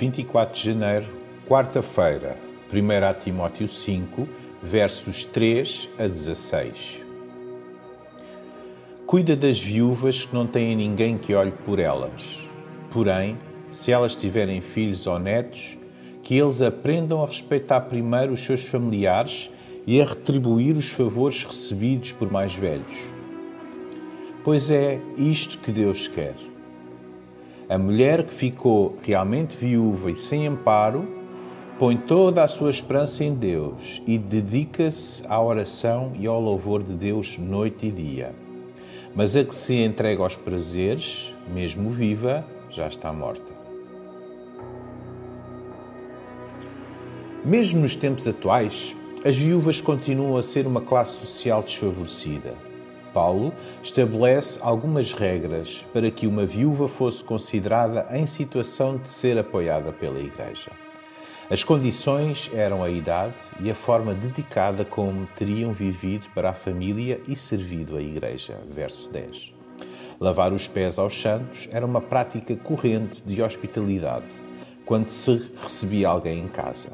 24 de janeiro, quarta-feira, 1 Timóteo 5, versos 3 a 16. Cuida das viúvas que não têm ninguém que olhe por elas. Porém, se elas tiverem filhos ou netos, que eles aprendam a respeitar primeiro os seus familiares e a retribuir os favores recebidos por mais velhos. Pois é isto que Deus quer. A mulher que ficou realmente viúva e sem amparo põe toda a sua esperança em Deus e dedica-se à oração e ao louvor de Deus noite e dia. Mas a que se entrega aos prazeres, mesmo viva, já está morta. Mesmo nos tempos atuais, as viúvas continuam a ser uma classe social desfavorecida. Paulo estabelece algumas regras para que uma viúva fosse considerada em situação de ser apoiada pela Igreja. As condições eram a idade e a forma dedicada como teriam vivido para a família e servido a Igreja. Verso 10. Lavar os pés aos santos era uma prática corrente de hospitalidade quando se recebia alguém em casa.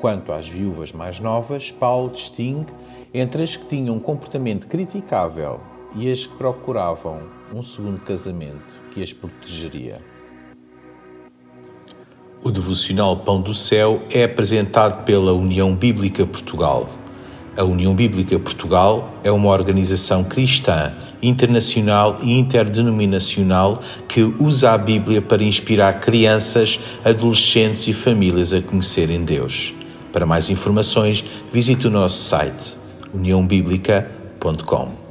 Quanto às viúvas mais novas, Paulo distingue entre as que tinham um comportamento criticável e as que procuravam um segundo casamento que as protegeria. O devocional Pão do Céu é apresentado pela União Bíblica Portugal. A União Bíblica Portugal é uma organização cristã, internacional e interdenominacional que usa a Bíblia para inspirar crianças, adolescentes e famílias a conhecerem Deus. Para mais informações, visite o nosso site uniãobíblica.com.